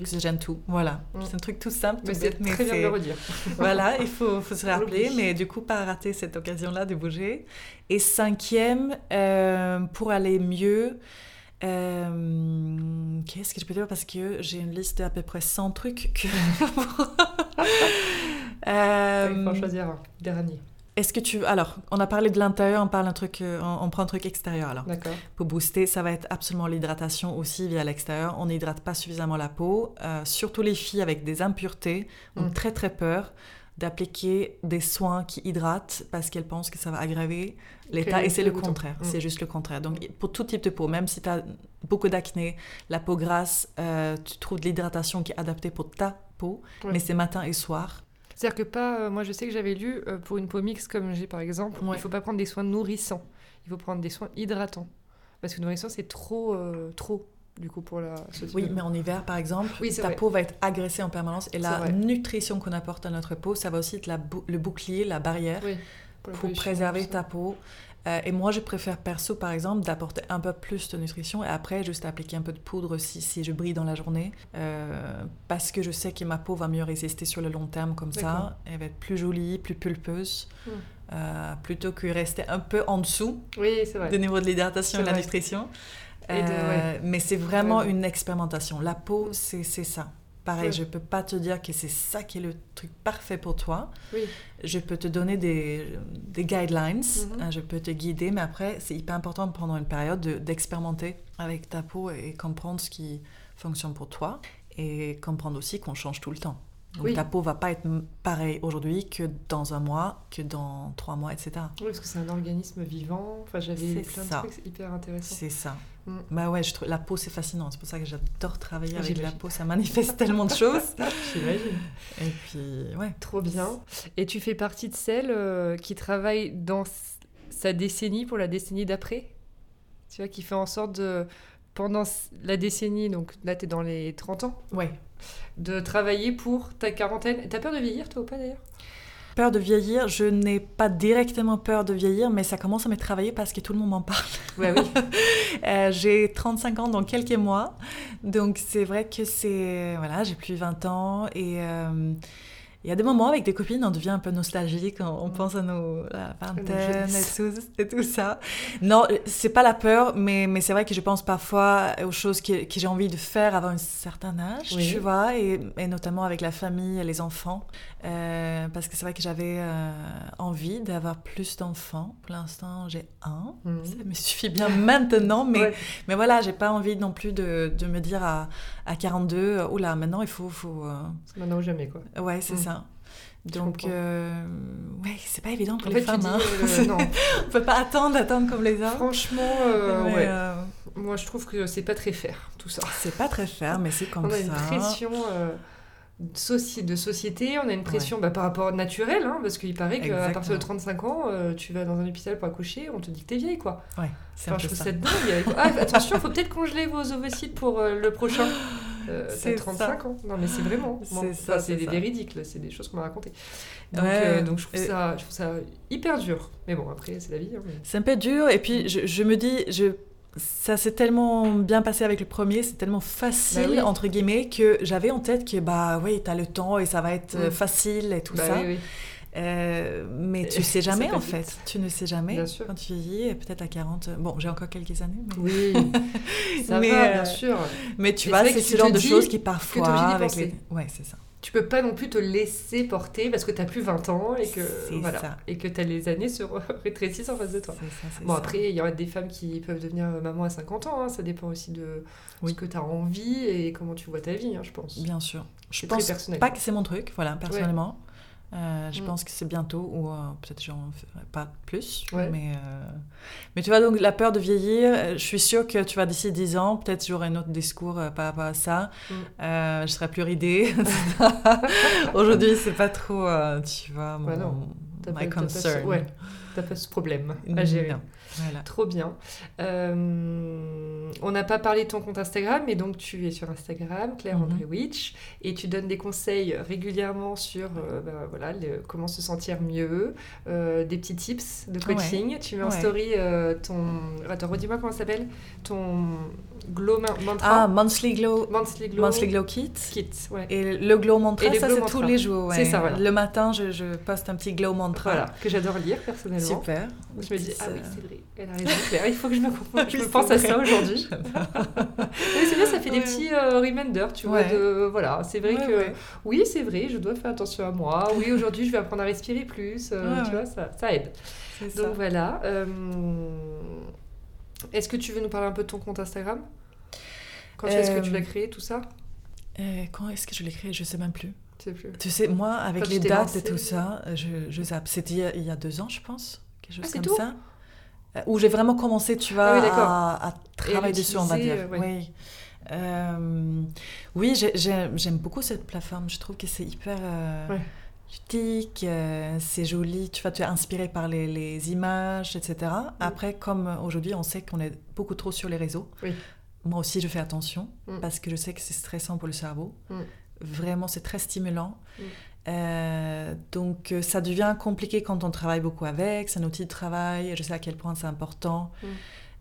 oxygène, tout. Voilà. Mm. C'est un truc tout simple. Mais c'est très bien de le redire. voilà, il faut, faut se rappeler. Mais du coup, pas rater cette occasion-là de bouger. Et cinquième, euh, pour aller mieux, euh, qu'est-ce que je peux dire? Parce que j'ai une liste d'à peu près 100 trucs. Que... il faut choisir un dernier. Est-ce que tu alors on a parlé de l'intérieur, on parle un truc, euh, on, prend un truc extérieur alors. D'accord. Pour booster, ça va être absolument l'hydratation aussi via l'extérieur. On n'hydrate pas suffisamment la peau, euh, surtout les filles avec des impuretés ont mm. très très peur d'appliquer des soins qui hydratent parce qu'elles pensent que ça va aggraver l'état et c'est le contraire, mm. c'est juste le contraire. Donc pour tout type de peau, même si tu as beaucoup d'acné, la peau grasse, euh, tu trouves de l'hydratation qui est adaptée pour ta peau, mais c'est matin et soir c'est-à-dire que pas, euh, moi je sais que j'avais lu euh, pour une peau mixte comme j'ai par exemple, il il faut pas prendre des soins nourrissants, il faut prendre des soins hydratants. Parce que nourrissant c'est trop, euh, trop du coup pour la Oui, mais en hiver par exemple, ta peau va être agressée en permanence et la nutrition qu'on apporte à notre peau, ça va aussi être la le bouclier, la barrière pour préserver ta peau. Euh, et moi, je préfère perso, par exemple, d'apporter un peu plus de nutrition et après, juste appliquer un peu de poudre si, si je brille dans la journée. Euh, parce que je sais que ma peau va mieux résister sur le long terme comme ça. Elle va être plus jolie, plus pulpeuse. Hmm. Euh, plutôt que rester un peu en dessous oui, vrai. du niveau de l'hydratation et de la nutrition. Mais c'est vraiment une expérimentation. La peau, c'est ça. Pareil, je ne peux pas te dire que c'est ça qui est le truc parfait pour toi. Oui. Je peux te donner des, des guidelines, mhm. hein, je peux te guider, mais après, c'est hyper important pendant une période d'expérimenter avec ta peau et comprendre ce qui fonctionne pour toi et comprendre aussi qu'on change tout le temps. Donc ta peau va pas être pareille aujourd'hui que dans un mois, que dans trois mois, etc. Oui, parce que c'est un organisme vivant. Enfin, j'avais plein de trucs hyper intéressants. C'est ça. Mm. Bah ouais, je trouve la peau c'est fascinant. C'est pour ça que j'adore travailler avec la peau. Ça manifeste tellement de choses. J'imagine. Et puis ouais. Trop bien. Et tu fais partie de celles euh, qui travaillent dans sa décennie pour la décennie d'après? Tu vois, qui fait en sorte de pendant la décennie, donc là tu es dans les 30 ans? Ouais de travailler pour ta quarantaine. T'as peur de vieillir, toi ou pas d'ailleurs? Peur de vieillir, je n'ai pas directement peur de vieillir, mais ça commence à me travailler parce que tout le monde m'en parle. Ouais, oui. Euh, j'ai 35 ans dans quelques mois, donc c'est vrai que c'est... Voilà, j'ai plus 20 ans et... Euh, il y a des moments avec des copines, on devient un peu nostalgique, on, mm. pense à nos la vingtaine et tout, et tout, ça. Non, c'est pas la peur, mais, mais c'est vrai que je pense parfois aux choses que, que j'ai envie de faire avant un certain âge, tu vois, et, et, notamment avec la famille et les enfants. Euh, parce que c'est vrai que j'avais euh, envie d'avoir plus d'enfants. Pour l'instant, j'ai un. Mm. Ça me suffit bien maintenant, mais, mais voilà, j'ai pas envie non plus de, de me dire à, à 42, oula, maintenant il faut. faut euh, Maintenant ou jamais, quoi. Ouais, c'est mm. ça. Donc, euh, ouais, c'est pas évident pour les femmes. hein. Euh, non. On peut pas attendre, attendre comme les hommes. Franchement, euh, ouais. moi je trouve que c'est pas très fair tout ça. C'est pas très fair, mais c'est comme ça. On a une pression de société, on a une pression bah, par rapport au naturel, hein, parce qu'il paraît qu'à partir de 35 ans, tu vas dans un hôpital pour accoucher, on te dit que t'es vieille, quoi. Ouais, c'est enfin, je trouve ça dingue. Ah, attention, faut peut-être congeler vos ovocytes pour le prochain. Euh, c'est 35 ans. Non, mais c'est vraiment. c'est ça. C'est des véridiques, c'est des choses qu'on m'a racontées. Donc, euh, donc je, trouve ça, je trouve ça hyper dur. Mais bon, après, c'est la vie. Hein, c'est un peu dur. Et puis, je, je me dis, je ça s'est tellement bien passé avec le premier, c'est tellement facile, bah entre guillemets, que j'avais en tête que, bah oui, t'as le temps et ça va être mm. facile et tout bah ça. Oui, oui. Euh, mais tu sais jamais en fait. Tu ne sais jamais quand tu vieillis, peut-être à 40. Bon, j'ai encore quelques années. Oui, ça mais, va, bien euh, sûr. Mais tu vois, c'est ce genre de choses qui parfois. avec les... Ouais, c'est ça. Tu peux pas non plus te laisser porter parce que tu as plus 20 ans et que voilà, ça. et que as les années se rétrécissent en face de toi. Ça, bon, après, il y aura des femmes qui peuvent devenir maman à 50 ans. Hein. Ça dépend aussi de ce que tu as envie et comment tu vois ta vie, hein, je pense. Bien sûr. Je pense pas que c'est mon truc, voilà, personnellement. Euh, je mm. pense que c'est bientôt, ou euh, peut-être j'en ferai pas plus. Mais, euh, mais tu vois, donc la peur de vieillir, je suis sûre que tu vas d'ici 10 ans, peut-être j'aurai un autre discours par rapport à ça. Mm. je serai plus ridée. Aujourd'hui, c'est pas trop, tu vois, mon, ouais, my concern. ouais, t'as pas ce problème à gérer. Trop bien. on n'a pas parlé de ton compte Instagram, mais donc tu es sur Instagram, Claire Mhm. André Witch, et tu donnes des conseils régulièrement sur euh, bah, voilà, le- comment se sentir mieux, euh, des petits tips de coaching. Tu mets en Ouais. story euh, ton. Attends, redis-moi comment ça s'appelle Ton glow ma- mantra. Ah, Monthly Glow, Monthly glow. Monthly Glow Kit. kit. Ouais. Et le glow mantra, Et le ça c'est tous les jours. C'est ça, voilà. Le matin, je, je poste un petit glow mantra. Voilà, que j'adore lire personnellement. Super. Je me dis, ah oui, Euh, c'est vrai, elle a raison, Claire, il faut que je me, Oui, je me pense à ça aujourd'hui. C'est bien, ça fait des petits euh, reminders, tu vois, Ouais. de, voilà, c'est vrai Ouais, que, oui, c'est vrai, je dois faire attention à moi, oui, aujourd'hui, je vais apprendre à respirer plus, euh, tu vois, ça, ça aide. Ça. Donc voilà, euh, est-ce que tu veux nous parler un peu de ton compte Instagram? Quand est-ce que tu Euh, l'as créé, tout ça? Euh, quand est-ce que je l'ai créé? Je sais même plus. Tu sais, moi, avec Quand les t'es dates lancée. et tout ça, je, je zappe. C'était il, y a- il y a deux ans, je pense. Quelque chose Ah, c'est comme tout? ça. Euh, Où j'ai vraiment commencé, tu vois, Ah oui, à, à travailler dessus, on va dire. euh, ouais. Oui. Euh, oui, j'ai- j'ai- j'aime beaucoup cette plateforme. Je trouve que c'est hyper euh, Ouais. ludique, euh, c'est joli. Tu vois, tu es inspiré par les, les images, etc. Après, comme aujourd'hui, on sait qu'on est beaucoup trop sur les réseaux. Oui. Moi aussi, je fais attention Mm. parce que je sais que c'est stressant pour le cerveau. Mm. Vraiment, c'est très stimulant. Mm. Euh, donc, euh, ça devient compliqué quand on travaille beaucoup avec. C'est un outil de travail. Je sais à quel point c'est important. Mm.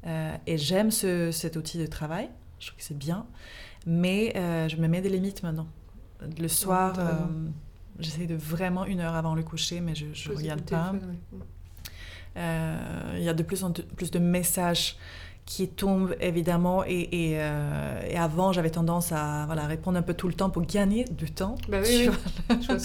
Euh, et j'aime ce- cet outil de travail. Je trouve que c'est bien. Mais euh, je me mets des limites maintenant. Le soir, j'essaie de vraiment une heure avant le coucher, mais je ne regarde pas. ouais. Euh, Il y a de plus en plus de messages qui tombent évidemment et, et, euh, et avant j'avais tendance à voilà, répondre un peu tout le temps pour gagner du temps Bah oui, Je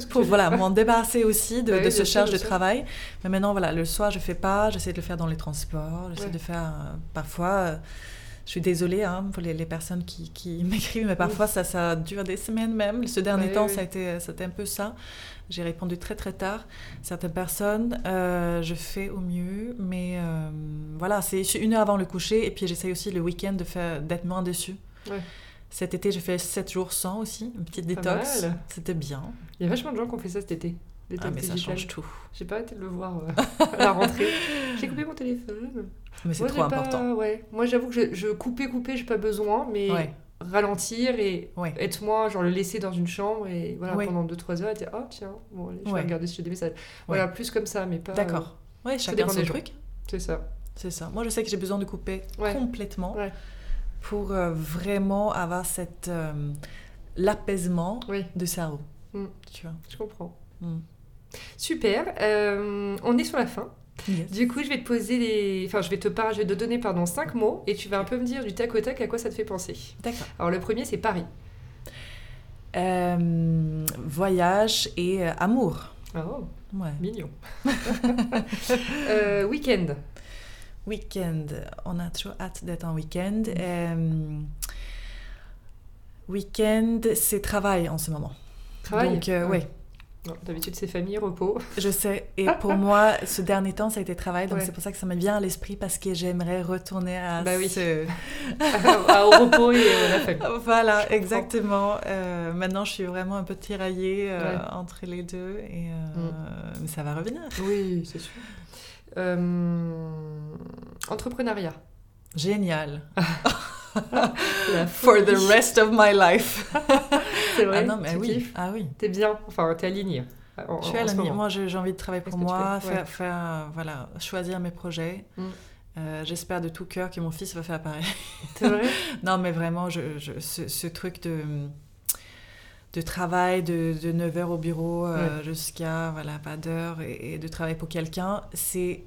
ce que pour voilà m'en débarrasser aussi de, Bah de ce charge de travail. Mais maintenant voilà le soir je fais pas j'essaie de le faire dans les transports j'essaie Ouais. de faire euh, parfois euh, je suis désolée hein, pour les, les personnes qui, qui m'écrivent, mais parfois ça, ça dure des semaines même. Ce dernier Oui, temps, ça a été, c'était un peu ça. J'ai répondu très très tard. Certaines personnes, euh, je fais au mieux, mais euh, voilà, c'est une heure avant le coucher, et puis j'essaye aussi le week-end de faire d'être moins dessus. Ouais. Cet été, j'ai fait 7 jours sans aussi, une petite détox. C'était bien. Il y a vachement de gens qui ont fait ça cet été. des Ah, mais ça change tout. J'ai pas arrêté de le voir euh, à la rentrée. J'ai coupé mon téléphone. Mais c'est trop pas- important. ouais. Moi, j'avoue que je, je coupais, coupais, j'ai pas besoin, mais Ouais. Ralentir et Ouais. être moi, genre le laisser dans une chambre et voilà, Ouais. pendant 2-3 heures, et dire, oh tiens, bon, allez, je Ouais. vais regarder si j'ai des messages. Voilà, plus comme ça, mais pas. D'accord. Oui, chacun dépend son truc. euh, c'est ça. C'est ça. Moi, je sais que j'ai besoin de couper Ouais. complètement Ouais. pour euh, vraiment avoir cette euh, l'apaisement Oui, du cerveau. Mm. Tu vois. je comprends. Mm. Super. euh, on est sur la fin. Yes. Du coup, je vais te poser les. Enfin, je vais te, par... je vais te donner pardon, 5 mots et tu vas un peu me dire du tac au tac à quoi ça te fait penser. D'accord. Alors, le premier, c'est Paris. Euh, voyage et euh, amour. Oh, Ouais. mignon. Euh, week-end. Week-end. On a toujours hâte d'être en week-end. Mm. Euh, week-end, c'est travail en ce moment. Travail. Donc, Ouais. D'habitude, c'est famille, repos. Je sais. Et pour moi, ce dernier temps, ça a été travail. Donc, Ouais. c'est pour ça que ça me vient à l'esprit parce que j'aimerais retourner à Bah oui. ce... Au repos et euh, la famille. Voilà, Je exactement. Euh, maintenant, je suis vraiment un peu tiraillée euh, Ouais. entre les deux. Et, euh, Mm. Mais ça va revenir. Oui, c'est sûr. Entrepreneuriat. Génial. For the rest of my life. C'est vrai. ah non, mais tu oui. kiffes Ah oui. T'es bien. Enfin, t'es aligné. En- Je suis moment. Moi, j'ai envie de travailler pour moi, faire, Ouais. faire, euh, voilà, choisir mes projets. Mm. Euh, J'espère de tout cœur que mon fils va faire pareil. C'est vrai? Non, mais vraiment, je, je- ce, ce truc de, de travail de, de 9h au bureau euh, jusqu'à voilà, pas d'heure et, et de travailler pour quelqu'un, c'est.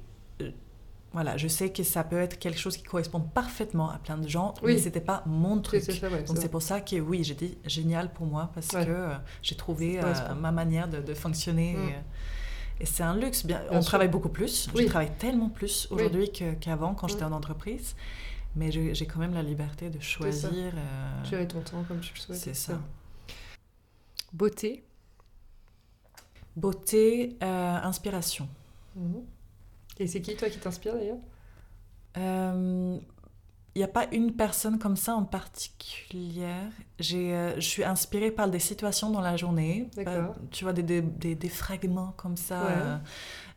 Voilà, je sais que ça peut être quelque chose qui correspond parfaitement à plein de gens, Oui. mais c'était pas mon truc. c'est ça, ouais. Donc c'est pour ça que oui, j'ai dit génial pour moi parce Ouais. que euh, j'ai trouvé euh, ma manière de, de fonctionner. Mm. Et, et c'est un luxe. Bien, Bien on sûr. travaille beaucoup plus. Oui. Je travaille tellement plus aujourd'hui qu'avant quand Mm. j'étais en entreprise. Mais j'ai quand même la liberté de choisir. euh, Gérer ton temps comme tu le souhaites. c'est ça. Beauté. Beauté, euh, inspiration. Mhm. Et c'est qui, toi, qui t'inspire d'ailleurs? Euh, Il n'y a pas une personne comme ça en particulier. J'ai, euh, je suis inspirée par des situations dans la journée. Euh, tu vois, des, des, des- des fragments comme ça. Ouais. euh,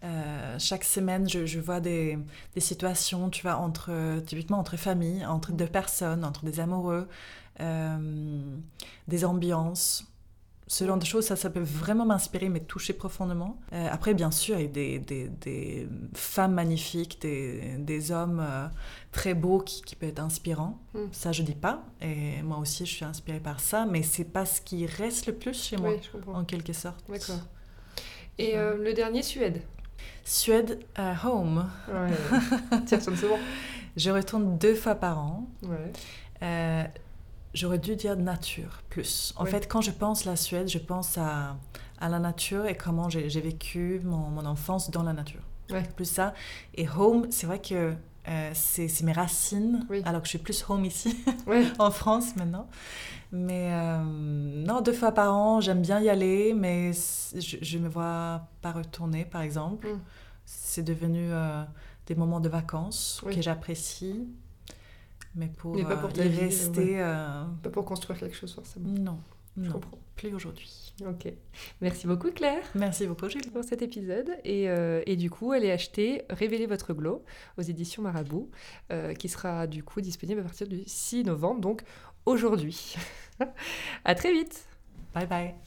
Euh, chaque semaine, je, vois des, situations, tu vois, entre, typiquement entre familles, entre deux personnes, entre des amoureux, euh, des ambiances. Ce genre de choses, ça, ça peut vraiment m'inspirer, me toucher profondément. Euh, après, bien sûr, il y a des, des, des femmes magnifiques, des, des hommes très beaux qui, qui peuvent être inspirants. Mm. Ça, je dis pas. Et moi aussi, je suis inspirée par ça, mais c'est pas ce qui reste le plus chez moi, en quelque sorte. D'accord. Et le dernier, Suède Suède à home. Ouais. Bon. Je retourne deux fois par an. Ouais. J'aurais dû dire nature plus. En fait, quand je pense la Suède, je pense à, à la nature et comment j'ai vécu mon, mon, enfance dans la nature. Ouais. Plus ça. Et home, c'est vrai que euh, c'est mes racines, alors que je suis plus home ici, en France maintenant. Mais euh, non, deux fois par an, j'aime bien y aller, mais je ne me vois pas retourner, par exemple. Mm. C'est devenu euh, des moments de vacances que j'apprécie. Mais pour, mais pas pour y rester... Pas pour construire quelque chose, forcément. Non, je comprends. Plus aujourd'hui. Ok. Merci beaucoup Claire. Merci beaucoup Julie. Pour cet épisode. Et, euh, et du coup, allez acheter Révélez votre glow aux éditions Marabout, euh, qui sera du coup disponible à partir du 6 novembre, donc aujourd'hui. à très vite. Bye bye.